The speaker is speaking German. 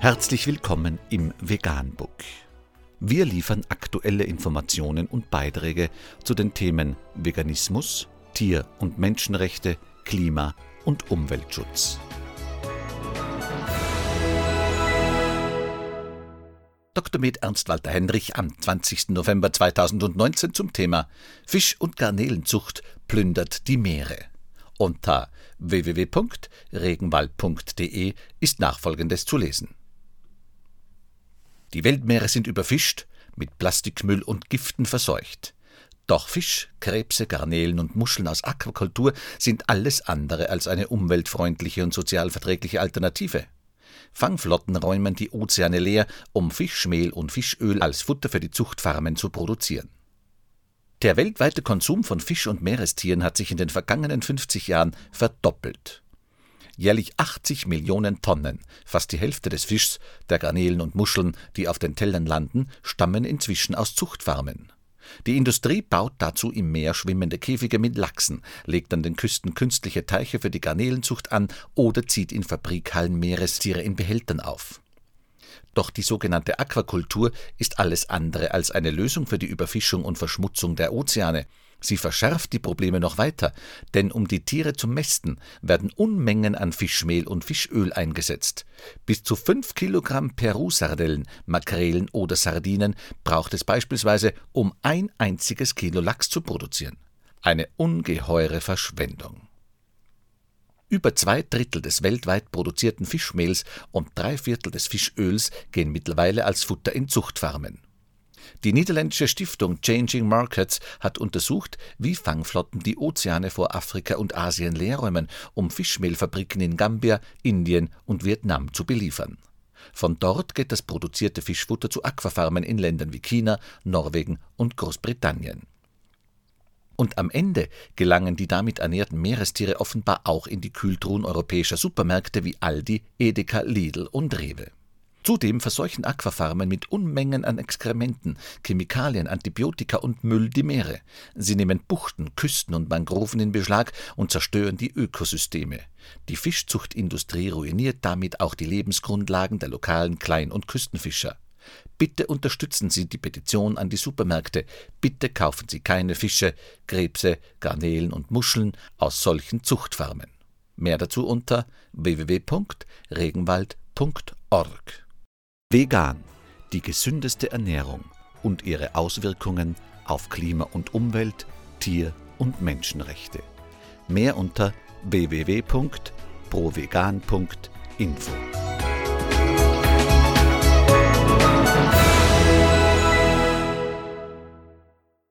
Herzlich willkommen im Veganbook. Wir liefern aktuelle Informationen und Beiträge zu den Themen Veganismus, Tier- und Menschenrechte, Klima- und Umweltschutz. Dr. Med Ernst Walter Henrich am 20. November 2019 zum Thema Fisch- und Garnelenzucht plündert die Meere. Unter www.regenwald.de ist nachfolgendes zu lesen. Die Weltmeere sind überfischt, mit Plastikmüll und Giften verseucht. Doch Fisch, Krebse, Garnelen und Muscheln aus Aquakultur sind alles andere als eine umweltfreundliche und sozialverträgliche Alternative. Fangflotten räumen die Ozeane leer, um Fischmehl und Fischöl als Futter für die Zuchtfarmen zu produzieren. Der weltweite Konsum von Fisch und Meerestieren hat sich in den vergangenen 50 Jahren verdoppelt. Jährlich 80 Millionen Tonnen, fast die Hälfte des Fischs, der Garnelen und Muscheln, die auf den Tellern landen, stammen inzwischen aus Zuchtfarmen. Die Industrie baut dazu im Meer schwimmende Käfige mit Lachsen, legt an den Küsten künstliche Teiche für die Garnelenzucht an oder zieht in Fabrikhallen Meerestiere in Behältern auf. Doch die sogenannte Aquakultur ist alles andere als eine Lösung für die Überfischung und Verschmutzung der Ozeane. Sie verschärft die Probleme noch weiter, denn um die Tiere zu mästen, werden Unmengen an Fischmehl und Fischöl eingesetzt. Bis zu fünf Kilogramm Peru-Sardellen, Makrelen oder Sardinen braucht es beispielsweise, um ein einziges Kilo Lachs zu produzieren. Eine ungeheure Verschwendung. Über zwei Drittel des weltweit produzierten Fischmehls und drei Viertel des Fischöls gehen mittlerweile als Futter in Zuchtfarmen. Die niederländische Stiftung Changing Markets hat untersucht, wie Fangflotten die Ozeane vor Afrika und Asien leerräumen, um Fischmehlfabriken in Gambia, Indien und Vietnam zu beliefern. Von dort geht das produzierte Fischfutter zu Aquafarmen in Ländern wie China, Norwegen und Großbritannien. Und am Ende gelangen die damit ernährten Meerestiere offenbar auch in die Kühltruhen europäischer Supermärkte wie Aldi, Edeka, Lidl und Rewe. Zudem verseuchen Aquafarmen mit Unmengen an Exkrementen, Chemikalien, Antibiotika und Müll die Meere. Sie nehmen Buchten, Küsten und Mangroven in Beschlag und zerstören die Ökosysteme. Die Fischzuchtindustrie ruiniert damit auch die Lebensgrundlagen der lokalen Klein- und Küstenfischer. Bitte unterstützen Sie die Petition an die Supermärkte. Bitte kaufen Sie keine Fische, Krebse, Garnelen und Muscheln aus solchen Zuchtfarmen. Mehr dazu unter www.regenwald.org. Vegan, die gesündeste Ernährung und ihre Auswirkungen auf Klima und Umwelt, Tier- und Menschenrechte. Mehr unter www.provegan.info.